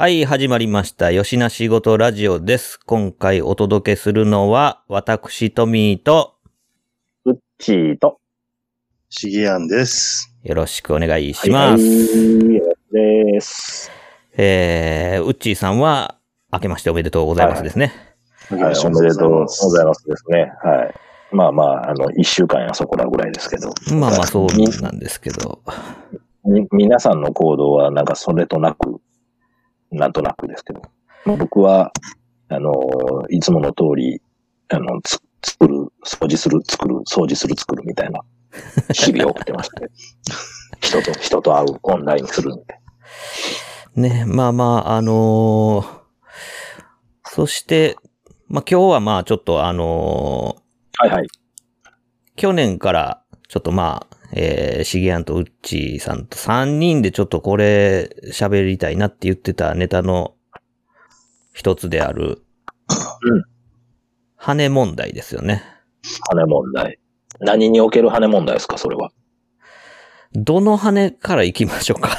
はい、始まりました。よしなしごとラジオです。今回お届けするのは、私、トミーと、うっちーと。しげやんです。よろしくお願いします。はいです。えー、ウッチーさんは、明けましておめでとうございますですね。はい、おめでとうございますですね。はい。まあまあ、あの、一週間やそこらぐらいですけど。まあまあ、そうみなんですけど。み皆さんの行動はなんかそれとなく、なんとなくですけど。まあ僕は、あの、いつもの通り、あの、つ作る、掃除する、作る、掃除する、作るみたいな日々を送ってましたね。人と、人と会う、オンラインするんで。ね、まあまあ、あのーそして、まあ今日はまあちょっとあのはいはい。ー去年から、ちょっとまあ、えー、シゲアンとウッチーさんと3人でちょっとこれ喋りたいなって言ってたネタの一つである、うん。羽問題ですよね。羽問題。何における羽問題ですか、それは？どの羽から行きましょうか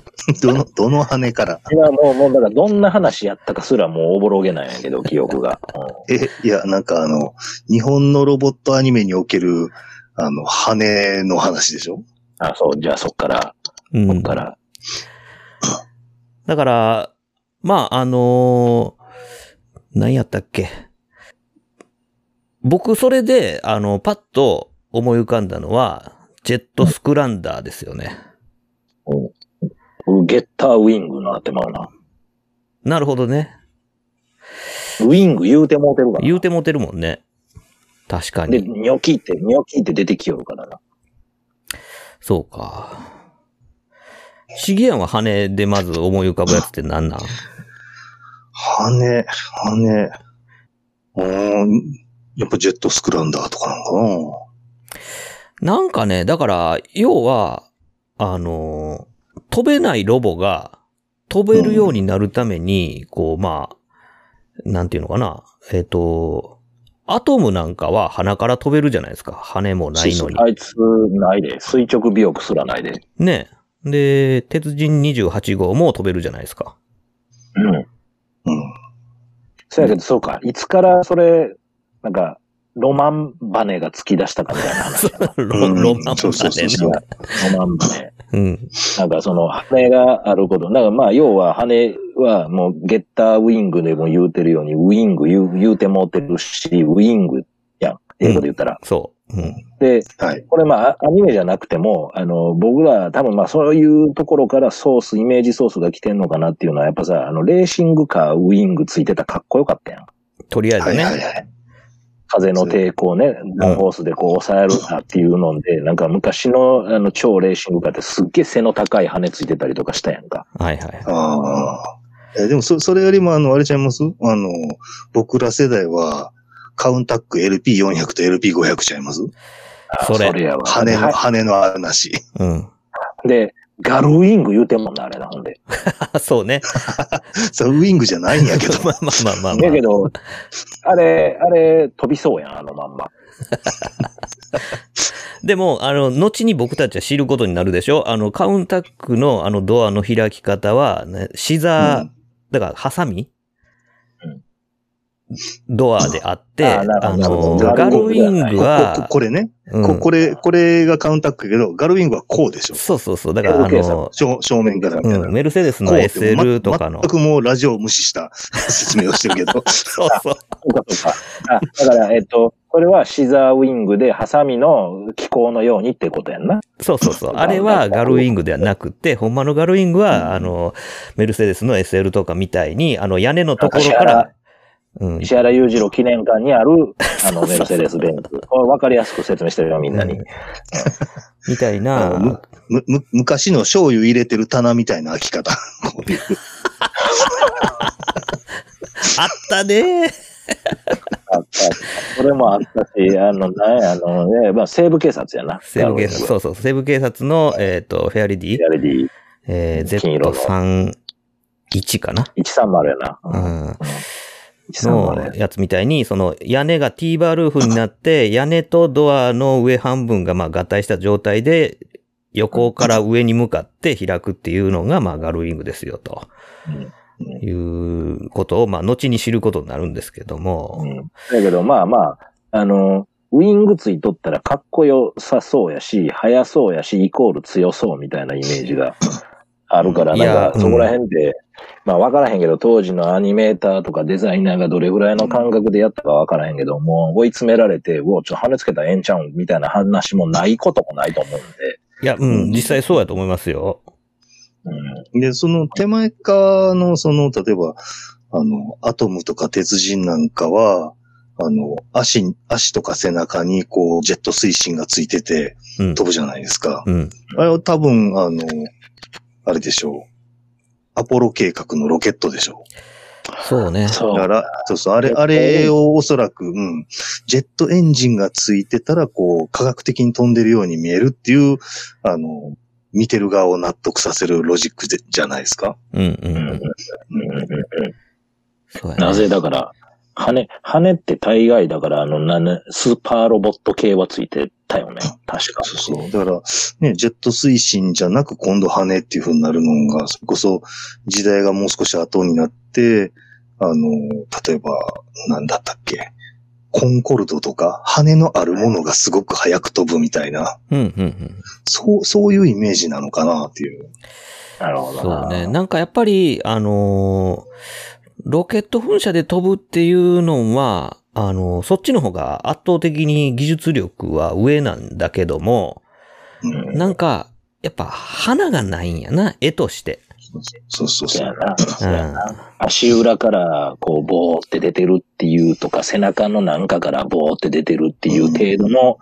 どの、どの羽から？いや、もう、もう、だから、どんな話やったかすらもうおぼろげなんやけど、記憶が。うんえ、いや、なんかあの、日本のロボットアニメにおける、あの、羽の話でしょ？あ、そう、じゃあそっから、うんそっから。だから、まあ、あのー何やったっけ？僕、それで、あの、パッと思い浮かんだのは、ジェットスクランダーですよね。ゲッターウィングになってまうな。なるほどね。ウィング言うてもうてるからな。言うてもてるもんね。確かで、に。ニョキって、ニョキって出てきよるからな。そうか。シゲアンは羽でまず思い浮かぶやつって何なん？羽、羽、うーん、やっぱジェットスクランダーとかなのかなんかね、だから、要は、あのー飛べないロボが飛べるようになるために、こう、まあ、なんていうのかな。えっ、と、アトムなんかは鼻から飛べるじゃないですか。羽もないのに。あいつ、ないで。垂直尾翼すらないで。ね。で、鉄人28号も飛べるじゃないですか。うん。なうん。そやけど、そうか。いつからそれ、なんか、ロマンバネが突き出したかみたいな話。ロうんロマンそうそうそうそうまでね。ロマンバネ。うん。なんかその羽があること。なんかまあ要は羽はもうゲッターウィングでも言うてるように、ウィング言う言うてもうてるし、ウィングやん。英語で言ったら。そう。うん。で、はい。これまあアニメじゃなくても、あの、僕ら多分まあそういうところからソース、イメージソースが来てんのかなっていうのはやっぱさ、あの、レーシングカー、ウィングついてたかっこよかったやん。とりあえずね。はいはいはい。風の抵抗ね、ダンホースでこう抑えるなっていうので、なんか昔のあの超レーシングカーってすっげえ背の高い羽ついてたりとかしたやんか。はいはい。ああ。えでもそ、それよりも、あの、あれちゃいます？あの、僕ら世代は、カウンタック LP400 と LP500 ちゃいます？あそれやわ。羽の、は羽の話。うん。で、ガルウィング言うてんもんな、あれな、ほんで。そうね。それウィングじゃないんやけど。まあまあまあまあ、まあだけ。ど、あれ、あれ、飛びそうやん、あのまんま。でも、あの、後に僕たちは知ることになるでしょ？あの、カウンタックのあのドアの開き方は、ね、シザー、うんだから、ハサミ、うんドアであって、あの、どガルウィングこはこ、これね、うんここれ、これがカウンタックやけど、ガルウィングはこうでしょ。そうそうそう。だから、あの、正正面からみたいな。うん、メルセデスの SL とかのま。全くもうラジオを無視した説明をしてるけど。そうそう。だから、えっと、これはシザーウィングで、ハサミの気候のようにってことやんな。そうそうそう。あれはガルウィングではなくて、ほんまのガルウィングは、あの、メルセデスの SL とかみたいに、あの、屋根のところから、うん、石原裕次郎記念館にある、あの、メルセデス・ベンツ。これ分かりやすく説明してるよ、みんなに。みたいな、む、む、昔の醤油入れてる棚みたいな開き方。こういう。あったねあった。それもあったし、あの、なんや、あの、ね、まあ、西部警察やな。西部警察、そうそう、西部警察の、えっ、と、フェアリディ、やれでいい。えー、金色の Z31 かな。130やな。うん。130のやつみたいに、その屋根がティーバールーフになって、屋根とドアの上半分がまあ合体した状態で、横から上に向かって開くっていうのがまあガルウィングですよ、ということを、まあ後に知ることになるんですけどもう。ん。だけど、まあまあ、あの、ウィングついとったらかっこよさそうやし、速そうやし、イコール強そうみたいなイメージがあるから、なんか、そこら辺で、まあわからへんけど、当時のアニメーターとかデザイナーがどれぐらいの感覚でやったかわからへんけど、もう追い詰められて、うお、ちょ、羽つけたらええんちゃうんみたいな話もないこともないと思うんで、いや、うん、実際そうやと思いますよ。うん。で、その手前側の、その、例えば、あの、アトムとか鉄人なんかは、あの、足、足とか背中に、こう、ジェット推進がついてて、うん。飛ぶじゃないですか。うん。あれは多分、あの、あれでしょう。アポロ計画のロケットでしょそうね。そうだから、そうそう、あれ、あれをおそらく、うん、ジェットエンジンがついてたら、こう、科学的に飛んでるように見えるっていう、あの、見てる側を納得させるロジックでじゃないですか。うん、う、うんんうんうん。なぜだから、羽、羽って大概だから、あの、なね、スーパーロボット系はついてたよね。確か。そうそう。だから、ね、ジェット推進じゃなく今度羽っていう風になるのが、それこそ時代がもう少し後になって、あの、例えば、なんだったっけ。コンコルドとか、羽のあるものがすごく速く飛ぶみたいな、うん、うん、うん。そう、そういうイメージなのかなっていう。なるほどな。そうね。なんかやっぱり、あのーロケット噴射で飛ぶっていうのは、あのーそっちの方が圧倒的に技術力は上なんだけども、うん、なんか、やっぱ花がないんやな、絵として。そうそうそう。やな。そうやな。足裏から、こう、ボーって出てるっていうとか、背中のなんかからボーって出てるっていう程度の、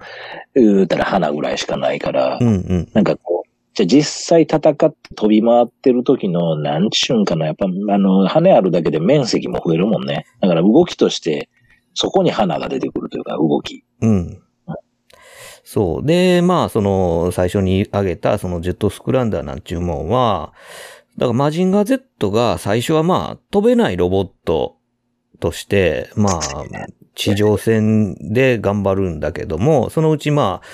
言うたら花ぐらいしかないから、うんうん。なんかこう、じゃあ実際戦って飛び回ってる時の、なんちゅうんかな、やっぱ、あの、羽あるだけで面積も増えるもんね。だから動きとして、そこに花が出てくるというか、動き。うん。そう。で、まあ、その、最初に挙げた、そのジェットスクランダーなんちゅうもんは、だからマジンガー Z が最初はまあ、飛べないロボットとして、まあ、地上戦で頑張るんだけども、そのうちまあ、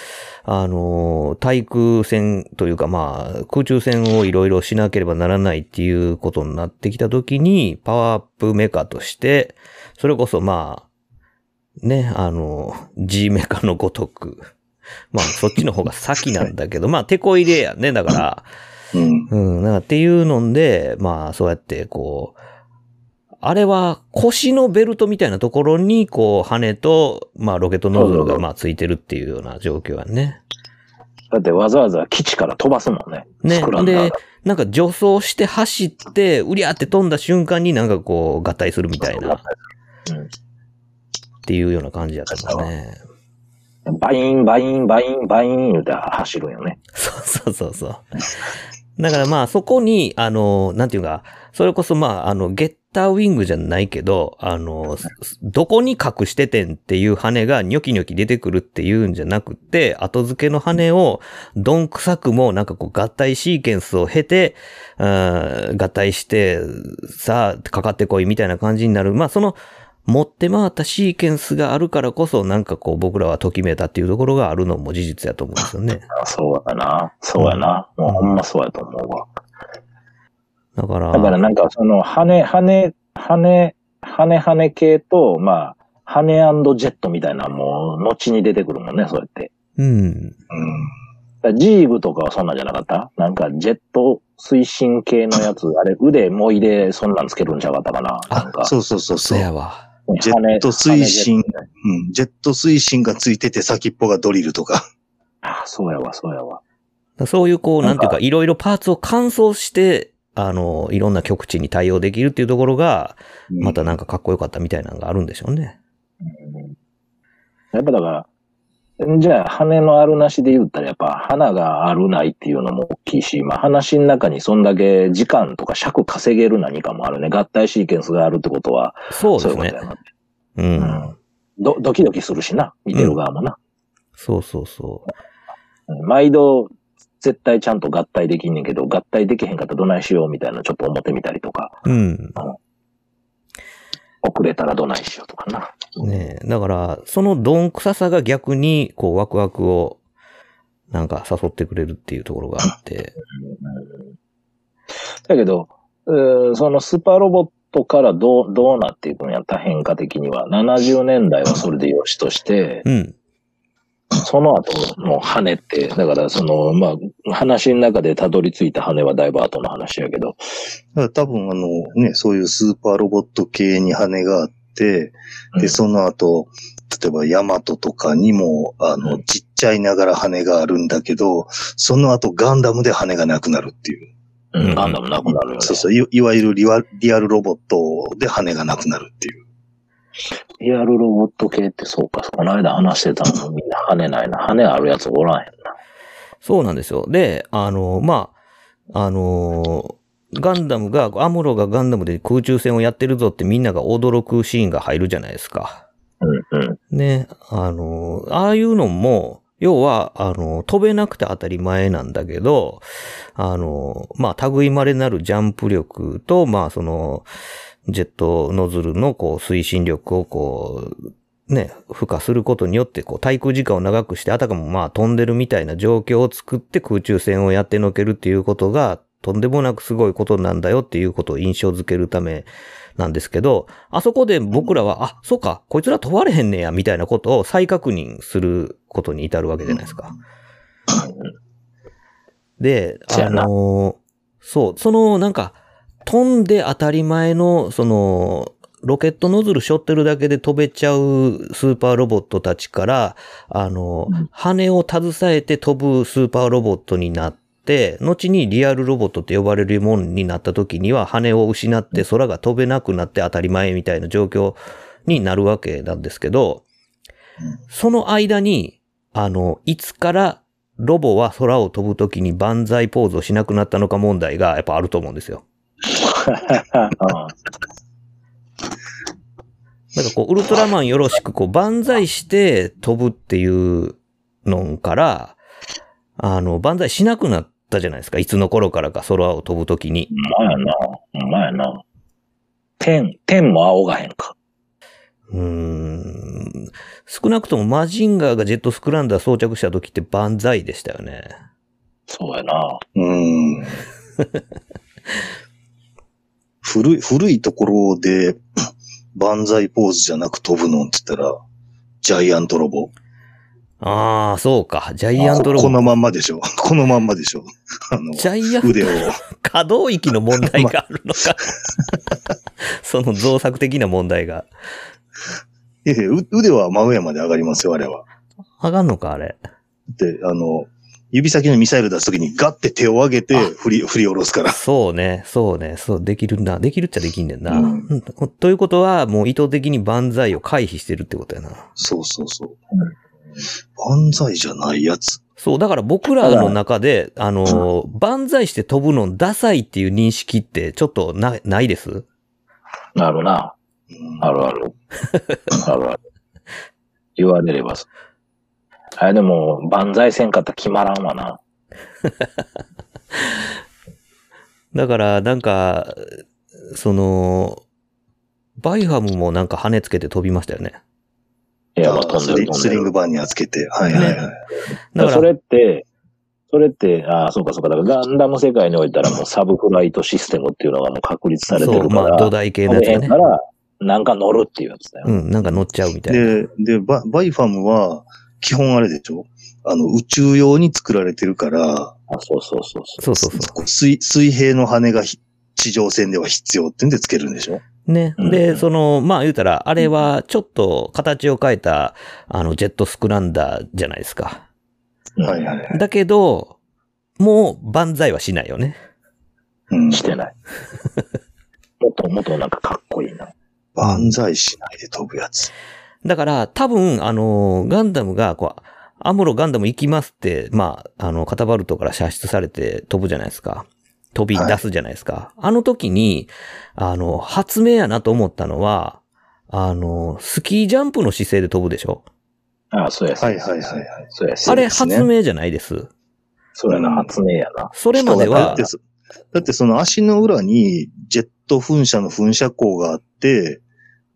あの、対空戦というかまあ、空中戦をいろいろしなければならないっていうことになってきたときに、パワーアップメカとして、それこそまあ、ね、あの、G メカのごとく。まあ、そっちの方が先なんだけど、まあ、手こ入れやね。だから、うん。うん、なんかっていうので、まあ、そうやって、こう、あれは腰のベルトみたいなところに、こう、羽と、まあ、ロケットノズルが、まあ、ついてるっていうような状況やね。だってわざわざ基地から飛ばすもんね。ねでが。、なんか助走して走って、うりゃって飛んだ瞬間になんかこう、合体するみたいな、っうんていうような感じやったもんね。バイン、バイン、バイン、バイン言うて走るんよね。そうそうそうそう。だからまあそこに、あの、なんていうか、それこそまあ、あの、ゲッターウィングじゃないけど、あの、どこに隠しててんっていう羽がニョキニョキ出てくるっていうんじゃなくて、後付けの羽をどんくさくもなんかこう合体シーケンスを経て、うん合体して、さあ、かかってこいみたいな感じになる。まあその、持って回ったシーケンスがあるからこそ、なんかこう僕らはときめいたっていうところがあるのも事実やと思うんですよね。あそうやな。そうやな。もうほんまそうやと思うわ。だから、だからなんかその羽、羽、羽、羽、羽系と、まあ、羽ジェットみたいなのも後に出てくるもんね、そうやって。うん。うん。ジーグとかはそんなんじゃなかった？なんかジェット推進系のやつ、あれ腕もいでそんなんつけるんちゃうかったかな？なんか。そうそうそうそそうう。やわ。ジェット推進うん。ジェット推進がついてて先っぽがドリルとか。あ、そうやわ、そうやわ。そういうこう、なんていうか、いろいろパーツを乾燥して、あの、いろんな極地に対応できるっていうところが、またなんかかっこよかったみたいなのがあるんでしょうね。うんやっぱだから、じゃあ、羽のあるなしで言ったら、やっぱ花があるないっていうのも大きいし、まあ話の中にそんだけ時間とか尺稼げる何かもあるね。合体シーケンスがあるってことは、そうですねそういう。う。うんん。ドドキドキするしな、見てる側もな。そうそうそうん毎度、絶対ちゃんと合体できんねんけど、合体できへんかったらどないしようみたいなのちょっと思ってみたりとか、う。うん。遅れたらどないしようとかな。ねえだから、そのどんくささが逆に、こう、ワクワクを、なんか誘ってくれるっていうところがあって。だけど、そのスーパーロボットからどう、どうなっていくんやった変化的には、70年代はそれでよしとして、うん。その後の羽って、だからその、まあ、話の中でたどり着いた羽はだいぶ後の話やけど、多分あのね、そういうスーパーロボット系に羽があって、うんで、その後、例えばヤマトとかにも、あうの、んちっちゃいながら羽があるんだけど、その後ガンダムで羽がなくなるっていう。うん、ガンダムなくなるよね。そうそうい、いわゆるリアルロボットで羽がなくなるっていう。リアルロボット系ってそうか、この間話してたのみんな羽ないな。羽あるやつおらんへんな。そうなんですよ。で、あの、まあ、あの、ガンダムが、アムロがガンダムで空中戦をやってるぞってみんなが驚くシーンが入るじゃないですか。うんうん。ね、あの、ああいうのも、要は、あの、飛べなくて当たり前なんだけど、あの、まあ、類まれなるジャンプ力と、まあ、その、ジェットノズルの、こう、推進力を、こう、ね、付加することによって、こう、滞空時間を長くして、あたかもまあ、飛んでるみたいな状況を作って空中戦をやってのけるっていうことが、とんでもなくすごいことなんだよっていうことを印象づけるためなんですけど、あそこで僕らは、あ、そうか、こいつら飛ばれへんねや、みたいなことを再確認することに至るわけじゃないですか。で、あのーそう、その、なんか、飛んで当たり前の、その、ロケットノズル背負ってるだけで飛べちゃうスーパーロボットたちから、あの、うん羽を携えて飛ぶスーパーロボットになって、後にリアルロボットって呼ばれるものになった時には羽を失って空が飛べなくなって当たり前みたいな状況になるわけなんですけど、その間に、あの、いつからロボは空を飛ぶ時に万歳ポーズをしなくなったのか問題がやっぱあると思うんですよ。なんかこう、ウルトラマンよろしく、こう、万歳して飛ぶっていうのから、あの、万歳しなくなったじゃないですか。いつの頃からか空を飛ぶときに。まやな。まやな。天、天も仰がへんか。うーん。少なくともマジンガーがジェットスクランダー装着した時って万歳でしたよね。そうやな。うん。古い、古いところで、万歳ポーズじゃなく飛ぶのって言ったら、ジャイアントロボ。ああ、そうか。ジャイアントロボ。このまんまでしょ。このまんまでしょ。あの、ジャイアント腕を。可動域の問題があるのか。その造作的な問題が。いやいやう腕は真上まで上がりますよ、あれは。上がんのか、あれ。で、あの、指先のミサイル出すときにガッて手を上げて振り、振り下ろすから。そうね、そうね、そう、できるんだ。できるっちゃできんねんな。うんうんということは、もう意図的に万歳を回避してるってことやな。そうそうそう。万歳じゃないやつ。そう、だから僕らの中で、あの、万歳して飛ぶのダサいっていう認識ってちょっとな、ないです？なるな。うんあるある。あるある。言われればそう。あれでも、万歳せんかったら決まらんわな。だから、なんか、その、バイハムもなんか羽つけて飛びましたよね。いや、まあ、あ飛んでる飛んでる。リングバーにはつけて。はいはいはい。だかそら、れって、それって、ああ、そうかそうか。だからガンダム世界においたらもうサブフライトシステムっていうのがもう確立されてそう、るから、まあ土台系のやつがねか。ら、なんか乗るっていうやつだよ。うん、なんか乗っちゃうみたいな。で、で、ババイファムは、基本あれでしょ？あの、宇宙用に作られてるから、あそうそうそうそう。そうそうそ水、水平の羽がひ地上戦では必要ってんでつけるんでしょ？う。ね。うんで、その、まあ言うたら、あれはちょっと形を変えた、あの、ジェットスクランダーじゃないですか。はいはい。だけど、もう万歳はしないよね。うん。してない。もっともっとなんかかっこいいな。万歳しないで飛ぶやつ。だから、多分、あの、ガンダムが、こう、アムロガンダム行きますって、まあ、あの、カタバルトから射出されて飛ぶじゃないですか。飛び出すじゃないですか。あの時に、あの、発明やなと思ったのは、あの、スキージャンプの姿勢で飛ぶでしょ？ああ、そうや。はいはいはいはい。そうや。あれ発明じゃないです。それの発明やな。それまではだって、そだってその足の裏にジェット噴射の噴射口があって、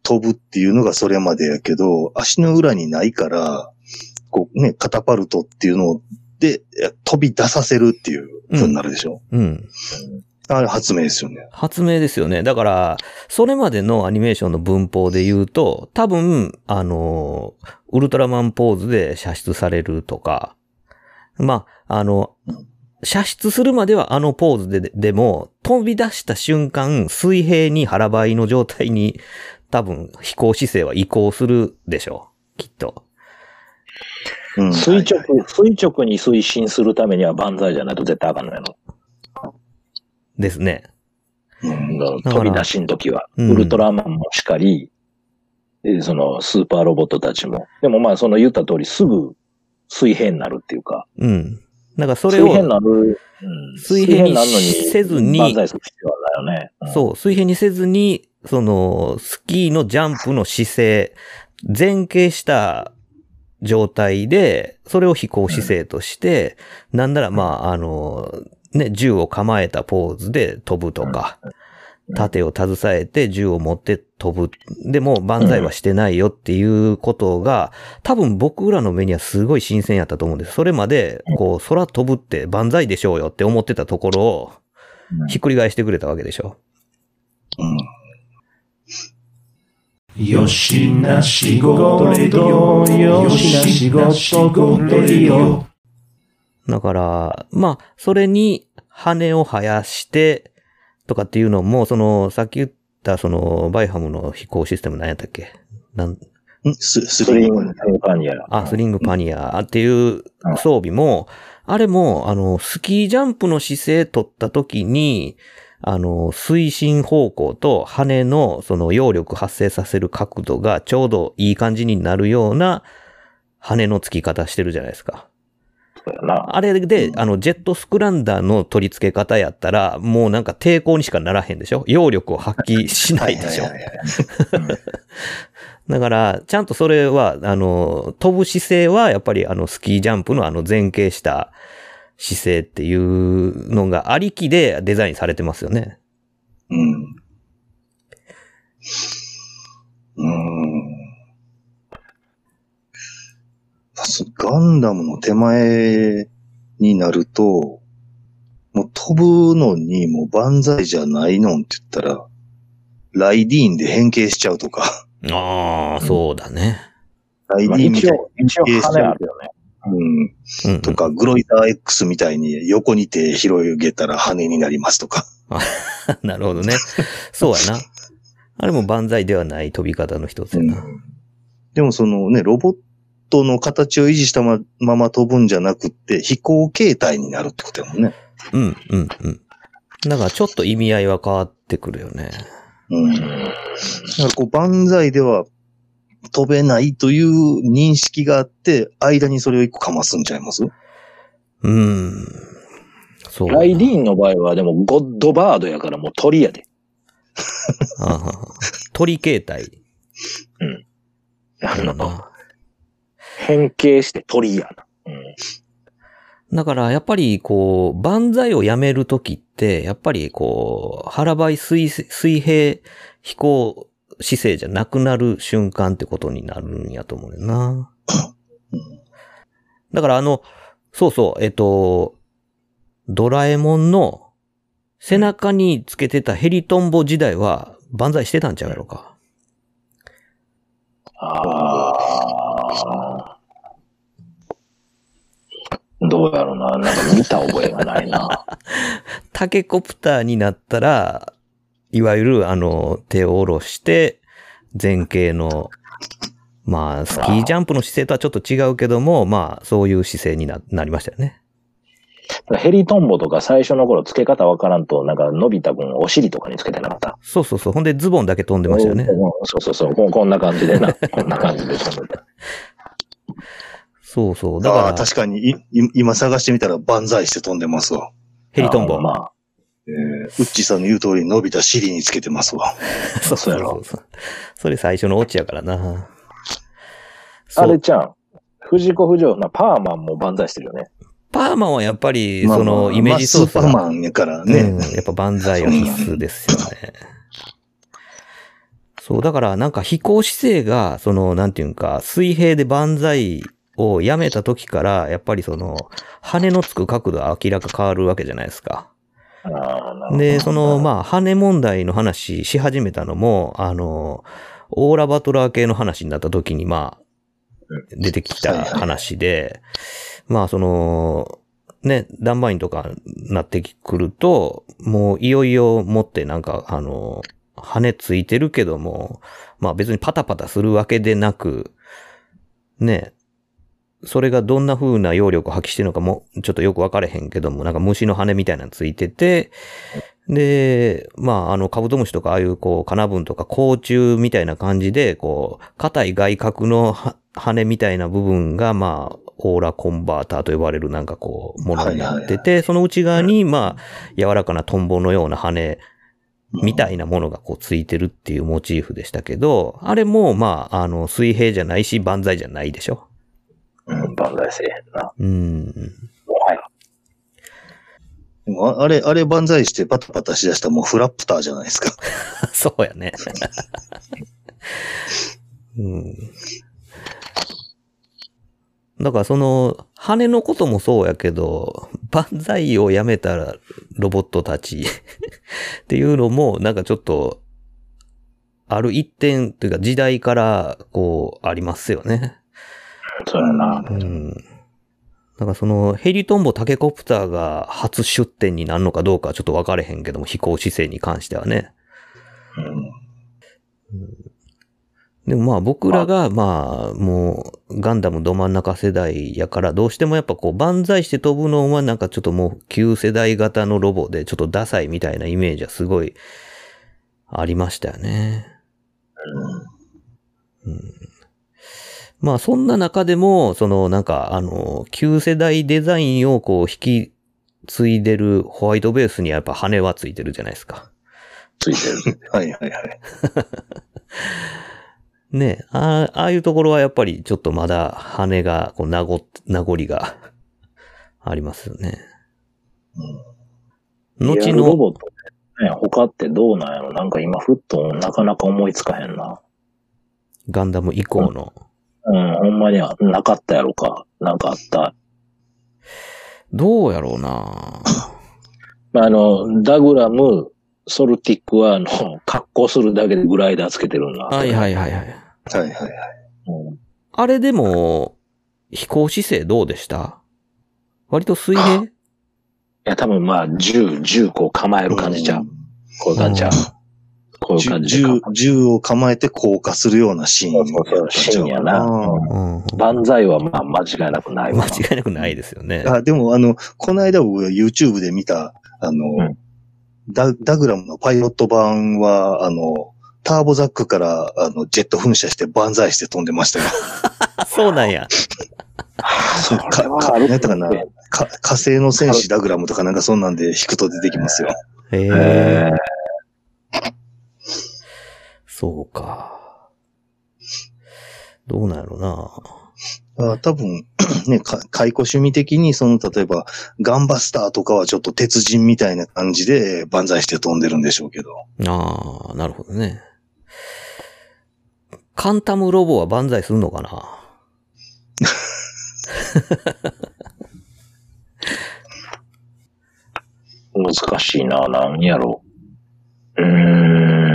飛ぶっていうのがそれまでやけど、足の裏にないから、こうね、カタパルトっていうのでえ飛び出させるっていう風になるでしょ？うん。あれ発明ですよね。発明ですよね。だから、それまでのアニメーションの文法で言うと、多分、あの、ウルトラマンポーズで射出されるとか、まあ、あの、射出するまではあのポーズで、でも、飛び出した瞬間、水平に腹ばいの状態に、多分、飛行姿勢は移行するでしょう。きっと。うん垂直はいはい、垂直に推進するためには万歳じゃないと絶対あかんのやろ。ですね。うん飛び出しの時は。うんウルトラマンもしかり、えそのスーパーロボットたちも。でもまあその言った通りすぐ水平になるっていうか。うん。だからそれを、水平になる。うん水平になるのにせずに万歳する必要はないよね。うんそう、水平にせずに、その、スキーのジャンプの姿勢、前傾した状態で、それを飛行姿勢として、なんなら、まあ、あの、ね、銃を構えたポーズで飛ぶとか、うん盾を携えて銃を持って飛ぶ。でも、万歳はしてないよっていうことが、多分僕らの目にはすごい新鮮やったと思うんです。それまで、こう、空飛ぶって万歳でしょうよって思ってたところを、うんひっくり返してくれたわけでしょ。うんよしな仕事レディオよしな仕事レディオだから、まあ、それに羽を生やして、とかっていうのも、その、さっき言った、その、バイハムの飛行システム何やったっけ？なんんスススリングリング。パニア。あ、スリングパニアっていう装備も、あれも、あの、スキージャンプの姿勢取った時に、あの、推進方向と羽のその揚力発生させる角度がちょうどいい感じになるような羽の付き方してるじゃないですか。あれで、あの、ジェットスクランダーの取り付け方やったら、もうなんか抵抗にしかならへんでしょ？揚力を発揮しないでしょ？だから、ちゃんとそれは、あの、飛ぶ姿勢は、やっぱりあの、スキージャンプのあの、前傾した姿勢っていうのがありきでデザインされてますよね。うん。うん。そガンダムの手前になると、もう飛ぶのにもう万歳じゃないのんって言ったら、ライディーンで変形しちゃうとか、ああ、そうだね。ライデまあィーンみたい一応、一応羽あるよね。うん、うんうんとか、グロイター X みたいに横に手広げたら羽になりますとか。なるほどね。そうやな。あれも万歳ではない飛び方の一つやな。でもそのね、ロボットの形を維持したままま飛ぶんじゃなくって、飛行形態になるってことやもんね。うん、うん、うん。だからちょっと意味合いは変わってくるよね。うん。だからこう、万歳では飛べないという認識があって、間にそれを一個かますんちゃいます？うん。そう。ライディーンの場合はでもゴッドバードやからもう鳥やで。あ鳥形態。あの、やな。変形して鳥やな。うんだから、やっぱり、こう、万歳をやめるときって、やっぱり、こう、腹ばい水、水平飛行姿勢じゃなくなる瞬間ってことになるんやと思うよな。だから、あの、そうそう、えっと、ドラえもんの背中につけてたヘリトンボ時代は万歳してたんちゃうやろか。ああ。どうやろうな。なんか見た覚えがないな。タケコプターになったら、いわゆるあの、手を下ろして、前傾の、まあ、スキージャンプの姿勢とはちょっと違うけども、まあ、そういう姿勢にななりましたよね。ヘリトンボとか最初の頃付け方わからんと、なんか伸びた分お尻とかにつけてなかった。そうそうそう。ほんでズボンだけ飛んでましたよね。そうそうそう。こんこんな感じでな。こんな感じで飛んでた。そうそう。だから、確かにい、い今探してみたら万歳して飛んでますわ。ヘリトンボ。あまあ、えー、ウッチーさんの言う通り伸びた尻につけてますわ。そ うそうやろそうそう。それ最初のオチやからな。あれちゃん、藤子不二雄なパーマンも万歳してるよね。パーマンはやっぱり、まあまあその、イメージ操作がまあスーパーマンやからね。うん、やっぱ万歳は必須ですよね。そう、だからなんか飛行姿勢が、その、なんていうんか、水平で万歳をやめた時から、やっぱりその、羽のつく角度は明らか変わるわけじゃないですか。で、その、まあ、羽問題の話し始めたのも、あの、オーラバトラー系の話になった時に、まあ、出てきた話で、まあ、その、ね、ダンバインとかなってくると、もういよいよ持ってなんか、あの、羽ついてるけども、まあ別にパタパタするわけでなく、ね、それがどんな風な揚力を発揮してるのかも、ちょっとよくわかれへんけども、なんか虫の羽みたいなのついてて、で、まあ、あの、カブトムシとか、ああいう、こう、カナブンとか、甲虫みたいな感じで、こう、硬い外角のは羽みたいな部分が、まあ、オーラコンバーターと呼ばれるなんかこう、ものになってて、その内側に、まあ、柔らかなトンボのような羽みたいなものがこうついてるっていうモチーフでしたけど、あれも、まあ、あの、水平じゃないし、万歳じゃないでしょ。うん、万歳せえへんな。うん。もはや。でもああれ、あれ万歳してパタパタしだしたらもうフラップターじゃないですか。そうやね。うん。だからその、羽のこともそうやけど、万歳をやめたらロボットたち っていうのも、なんかちょっと、ある一点というか時代からこうありますよね。そうやな。うん。だからそのヘリトンボタケコプターが初出展になるのかどうかはちょっと分かれへんけども、飛行姿勢に関してはね。うん。でもまあ僕らがまあもうガンダムど真ん中世代やからどうしてもやっぱこう万歳して飛ぶのはなんかちょっともう旧世代型のロボでちょっとダサいみたいなイメージはすごいありましたよね。うんまあそんな中でもそのなんかあの旧世代デザインをこう引き継いでるホワイトベースにはやっぱ羽はついてるじゃないですか。ついてる。はいはいはい。ねあああいうところはやっぱりちょっとまだ羽が、こう、名残、名残が ありますよね。後リアルロの、ボットね、他ってどうなんやろなんか今ふっとなかなか思いつかへんな。ガンダム以降の、うん、ほんまにはなかったやろか。なんかあった。どうやろうなまあ、あの、ダグラム、ソルティックは、あの、格好するだけでグライダーつけてるんだ。はいはいはいはい。はいはいはい。うんあれでも、飛行姿勢どうでした？割と水平？いや、多分まあ、銃、銃こう構える感じじゃん。こういう感じじゃん。こういう感じで銃銃を構えて降下するようなシーン。そうそうシーンやなうん。る。万歳はまあ、間違いなくないわ間。違いなくないですよね。あ、でもあの、この間僕が YouTube で見た、あの、うんダダグラムのパイロット版は、あの、ターボザックから、あの、ジェット噴射して万歳して飛んでましたよ。あ、そうなんや。それか、か、かな？か火星の戦士ダグラムとかなんかそんなんで引くと出てきますよ。へええー。そうか。どうなんやろな。あ多分、ね、か解雇趣味的に、その、例えば、ガンバスターとかはちょっと鉄人みたいな感じで万歳して飛んでるんでしょうけど。ああ、なるほどね。カンタムロボは万歳するのかな？難しいな、何やろう。うーん。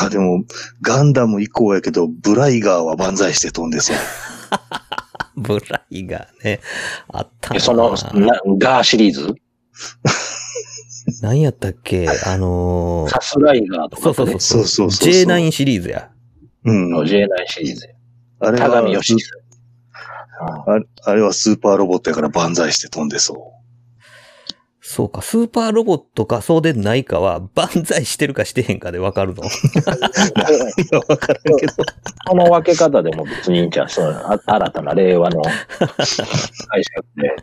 あ、でも、ガンダム以降やけど、ブライガーは万歳して飛んでそう。ブライがね、あったな。えその、なガーシリーズ？何やったっけ？あのーサスライガーとか、そうそうそう。そうそうそう J9 シリーズや。うん。J9 シリーズ。あれは高見義スあ、あれはスーパーロボットやから万歳して飛んでそそうか、スーパーロボットかそうでないかは、万歳してるかしてへんかでわかるの。わからんけど。この分け方でも別にいいんじゃん。そうあ新たな令和の 解釈で。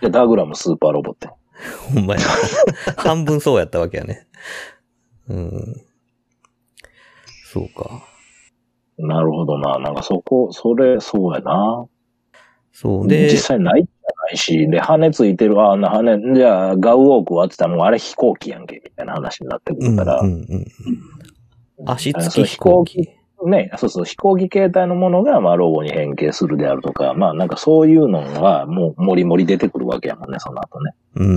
で、ダグラムスーパーロボットや。ほんまや。半分そうやったわけやね。うん。そうか。なるほどな。なんかそこ、それ、そうやな。そう。で、実際ないないし、で、羽ついてる、あ、な羽、じゃあ、ガウォークはってたらもうあれ飛行機やんけ、みたいな話になってくうんるから。うんうん。足あの付き飛行機。ね、そうそう、飛行機形態のものが、まあ、ロボに変形するであるとか、まあ、なんかそういうのが、もう、もりもり出てくるわけやもんね、その後ね。うん。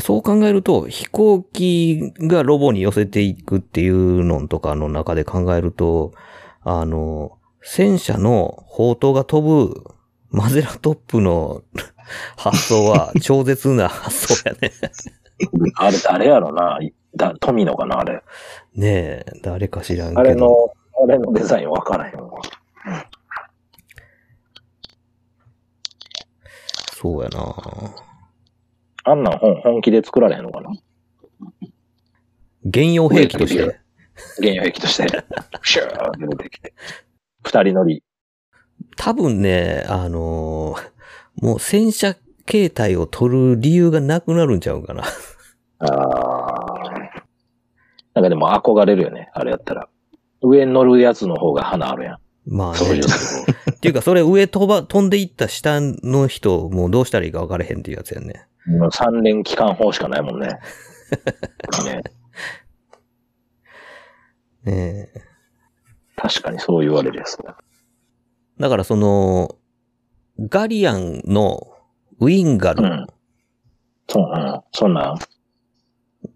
そう考えると、飛行機がロボに寄せていくっていうのとかの中で考えると、あの、戦車の砲塔が飛ぶマゼラトップの 発想は 超絶な発想やね。あれ、誰やろな。だ、富野かな、あれ。ねえ、誰か知らんけど。あれの、あれのデザインわからへんわ。そうやなあんなん本、本気で作られへんのかな？現用兵器として。現用兵器として。シューって出てきて。二人乗り。多分ね、あのーもう戦車形態を取る理由がなくなるんちゃうかな。ああ。なんかでも憧れるよね、あれやったら。上に乗るやつの方が花あるやん。まあねそういう。っていうか、それ上飛ば、飛んでいった下の人、もうどうしたらいいか分からへんっていうやつやんね。もう三連機関砲しかないもんね。ね ねえ確かにそう言われるやつだ。だからその、ガリアンのウィンガル、うん。そう、うん。そんなん。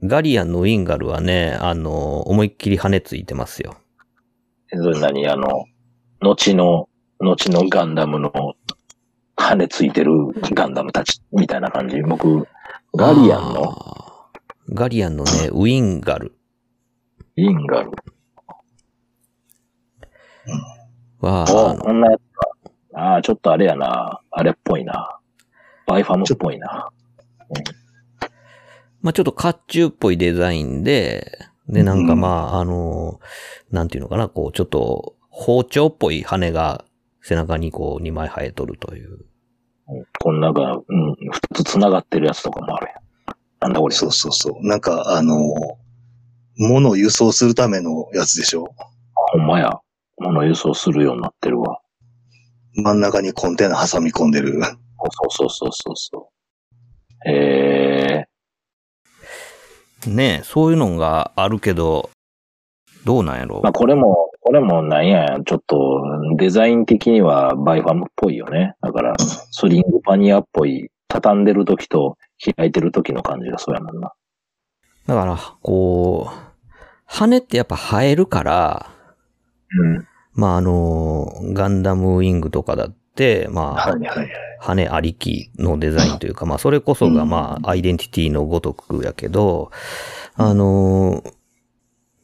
ガリアンのウィンガルはね、あの、思いっきり羽ついてますよ。えそれ何？あの、後の、後のガンダムの羽ついてるガンダムたちみたいな感じ？僕、ガリアンのガリアンのね、ウィンガルインガル。は、おあのこんなやつか。ああ、ちょっとあれやな。あれっぽいな。バイファムっぽいな。まあ、ちょっと甲冑っぽいデザインで、で、なんかまあ、あの、なんていうのかな、こう、ちょっと包丁っぽい羽が背中にこう2枚生えとるという。こんなが、うん、二つ繋がってるやつとかもあるやん。なんだこれ。そうそうそう。なんか、あの、物を輸送するためのやつでしょ？ほんまや。物輸送するようになってるわ。真ん中にコンテナ挟み込んでる。そうそうそうそうそう。えねえそういうのがあるけど、どうなんやろ？ー、まあこれも、これもなんや、ちょっとデザイン的にはバイファムっぽいよね。だから、スリングパニアっぽい、畳んでる時と開いてる時の感じがそうやもんな。だから、こう、羽ってやっぱ生えるから、うん。まあ、あの、ガンダムウィングとかだって、まあ、はいはいはい。羽ありきのデザインというか、まあ、それこそが、まあ、アイデンティティのごとくやけど、あの、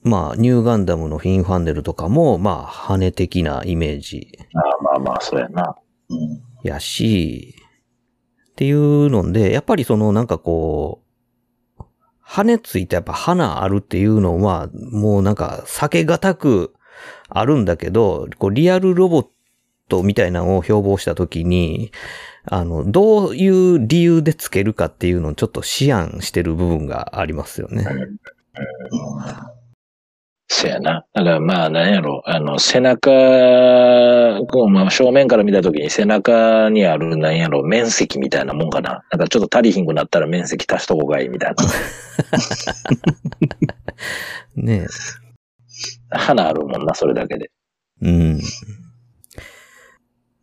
まあ、ニューガンダムのフィンファンデルとかも、まあ、羽的なイメージああまあまあ、そうやな。うんやし、っていうので、やっぱりそのなんかこう、羽ついてやっぱ花あるっていうのは、もうなんか避けがたくあるんだけど、こうリアルロボットみたいなのを標榜したときに、あの、どういう理由でつけるかっていうのをちょっと思案してる部分がありますよね。そうやな。だからまあ、なんやろ、あの、背中、こう、まあ、正面から見たときに背中にある、なんやろ、面積みたいなもんかな。なんかちょっと足りひんくなったら面積足しとこうがいいみたいな。ね花あるもんな、それだけで。うん。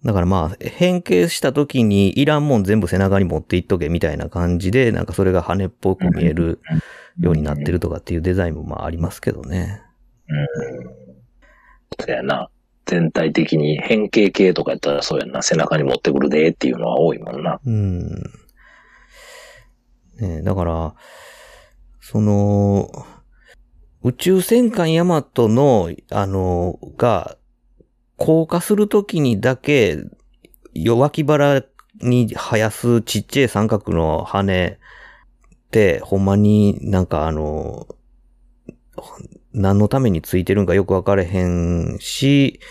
だからまあ、変形した時にいらんもん全部背中に持っていっとけみたいな感じで、なんかそれが羽っぽく見えるようになってるとかっていうデザインもまあありますけどね。うん。そうやな。全体的に変形系とかやったらそうやんな。背中に持ってくるでっていうのは多いもんな。うん。ねだから、その、宇宙戦艦ヤマトの、あの、が、降下するときにだけ、弱気腹に生やすちっちゃい三角の羽って、ほんまになんかあの、何のためについてるんかよくわかれへんし、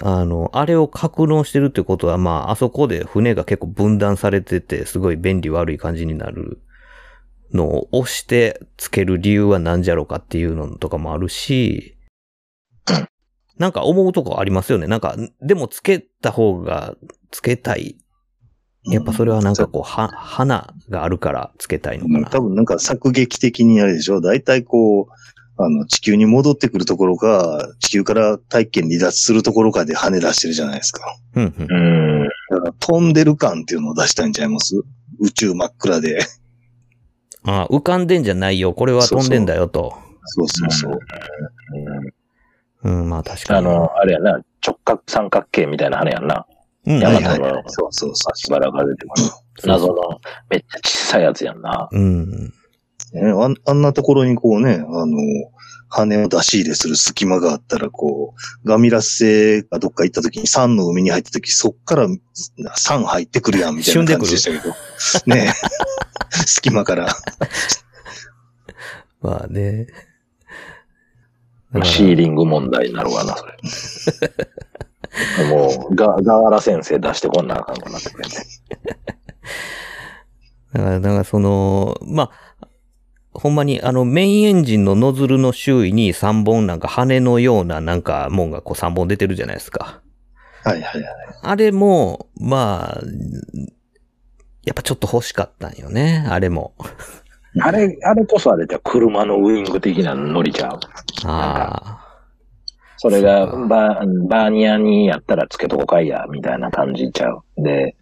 あの、あれを格納してるってことは、まあ、あそこで船が結構分断されてて、すごい便利悪い感じになるのを押してつける理由は何じゃろうかっていうのとかもあるし、なんか思うとこありますよね。なんか、でもつけた方がつけたい。やっぱそれはなんかこう、は、花があるからつけたいのかな。多分なんか作劇的にあれでしょ大体こう、あの、地球に戻ってくるところか、地球から大気圏離脱するところかで跳ね出してるじゃないですか。うんうんうん。だから飛んでる感っていうのを出したいんちゃいます？宇宙真っ暗で。あ浮かんでんじゃないよ。これは飛んでんだよと。そうそうそう。うんうん、まあ確かに。あの、あれやな、直角三角形みたいな羽やんな。うん、山田のそうそうそしばらく出てくる。謎のめっちゃ小さいやつやんな。うん。う。ね、あんあんなところにこうね、あの、羽を出し入れする隙間があったら、こう、ガミラス星がどっか行った時に酸の海に入った時、そっから酸入ってくるやん、みたいな感じでしたけど。ね隙間から。まあね。シーリング問題になるわな、それ。もう、ガ、ガワラ先生出してこんなあかんくなってくれて。だから、だからその、まあ、ほんまにあのメインエンジンのノズルの周囲に3本なんか羽のようななんかもんがこう3本出てるじゃないですか。はいはいはい。あれも、まあ、やっぱちょっと欲しかったんよね、あれも。あれ、あれこそあれじゃう車のウイング的な乗りちゃう。あそれがバー、バーニアにやったらつけとこかいや、みたいな感じちゃう。で、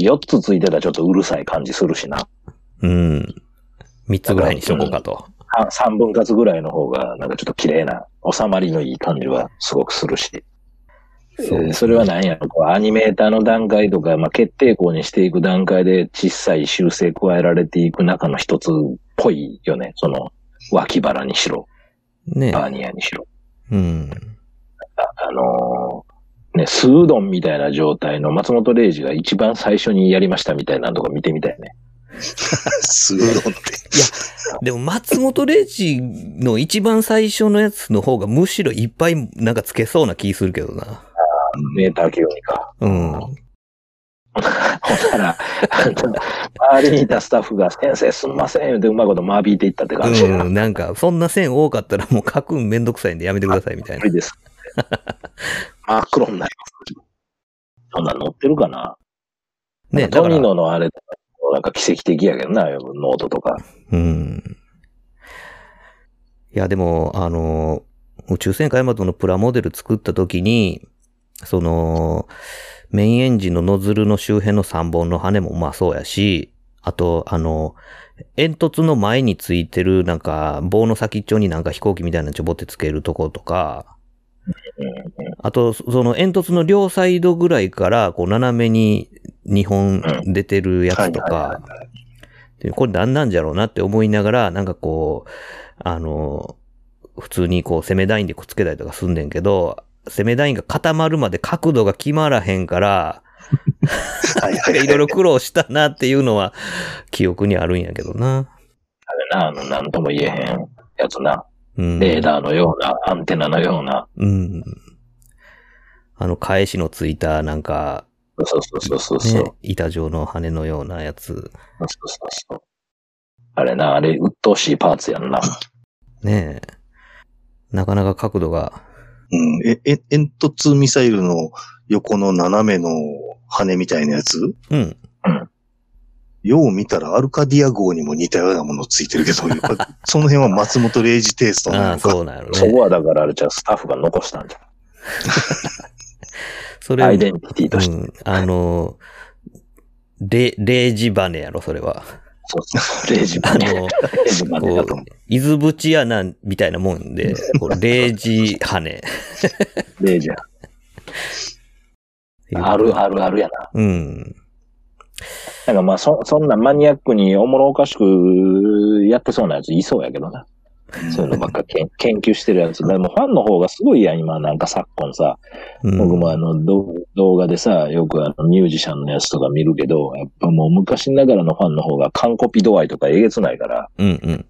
4つついてたらちょっとうるさい感じするしな。あ、うん。3つぐらいにしとこうかと。3分割ぐらいの方が、なんかちょっと綺麗な、収まりのいい感じはすごくするし。そうえーそれは何やろこうアニメーターの段階とか、まあ、決定項にしていく段階で小さい修正加えられていく中の一つっぽいよね。その、脇腹にしろ、ねバーニアにしろ。うん。ああのーね、スードンみたいな状態の松本零士が一番最初にやりましたみたいなとこ見てみたいね。スードンって。でも松本零士の一番最初のやつの方がむしろいっぱいなんかつけそうな気するけどな。メーター級にか。うん。ほんなら、周りにいたスタッフが、先生すんません、言うてうまいこと間引いていったって感じ。うん、なんか、そんな線多かったらもう書くんめんどくさいんでやめてくださいみたいな無。理です。真っ黒になります。そんなん乗ってるかな？ね、だからトミ、ノのあれ、なんか奇跡的やけどな、ノートとか。うん。いや、でも、あの、宇宙戦艦ヤマトのプラモデル作った時に、その、メインエンジンのノズルの周辺の3本の羽もまあそうやし、あと、あの、煙突の前についてるなんか棒の先っちょになんか飛行機みたいなのちょぼってつけるとことか、あと、その煙突の両サイドぐらいから、こう、斜めに2本出てるやつとか、でこれ何なんじゃろうなって思いながら、なんかこう、あの、普通にこう、攻めダインでくっつけたりとかすんねんけど、攻めダインが固まるまで角度が決まらへんから、いろいろ苦労したなっていうのは、記憶にあるんやけどな。あれな、あの、なんとも言えへんやつな。うん。レーダーのような、アンテナのような。うん。あの、返しのついた、なんか、そうそうそうそうそう。ね、板状の羽のようなやつ。そうそうそう。あれな、あれ、鬱陶しいパーツやんな。ねえ。なかなか角度が、うん。え、え、煙突ミサイルの横の斜めの羽みたいなやつ？うん。よう見たらアルカディア号にも似たようなものついてるけど、その辺は松本零士テイストなああ、のか。そうなのそこね。はだからあれじゃうスタッフが残したんじゃそれん。アイデンティティとして。うん、あの、レ、レージバネやろ、それは。そうそう。レージバネ。あの、レージバネだと思こう、伊豆淵穴みたいなもんで、こうレージ羽。う。レージや。あるあるあるやな。うん。なんかまあ、そ、そんなマニアックにおもろおかしくやってそうなやついそうやけどな。そういうのばっかけん研究してるやつ。でもファンの方がすごいやん、今、なんか昨今さ。うん僕もあの、ど動画でさ、よくあの、ミュージシャンのやつとか見るけど、やっぱもう昔ながらのファンの方が完コピ度合いとかえげつないから、うんうん。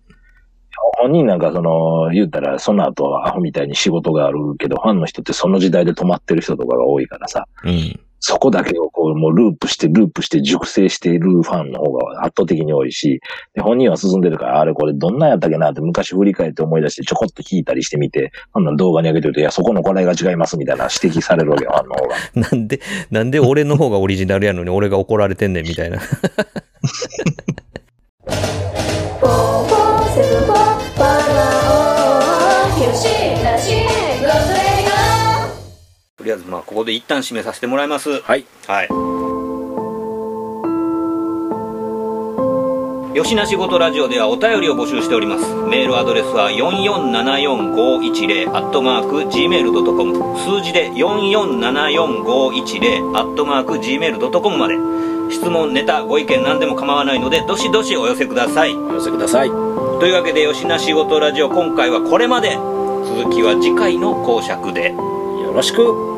本人なんかその、言ったらその後はアホみたいに仕事があるけど、ファンの人ってその時代で止まってる人とかが多いからさ、うん。そこだけをこう、もうループして、ループして熟成しているファンの方が圧倒的に多いし、で、本人は進んでるから、あれこれどんなんやったっけなって昔振り返って思い出してちょこっと聞いたりしてみて、ほんなん動画に上げてると、いや、そこのこれが違いますみたいな指摘されるわけよ、ファンの方が。なんで、なんで俺の方がオリジナルやのに俺が怒られてんねんみたいな。とりあえずまあここで一旦締めさせてもらいます。はい。はい。吉な仕事ラジオではお便りを募集しております。メールアドレスは4474510アットマーク gmail.com 数字で4474510アットマーク gmail.com まで質問、ネタ、ご意見何でも構わないのでどしどしお寄せください。お寄せください。というわけで吉な仕事ラジオ今回はこれまで続きは次回の講釈でよろしく。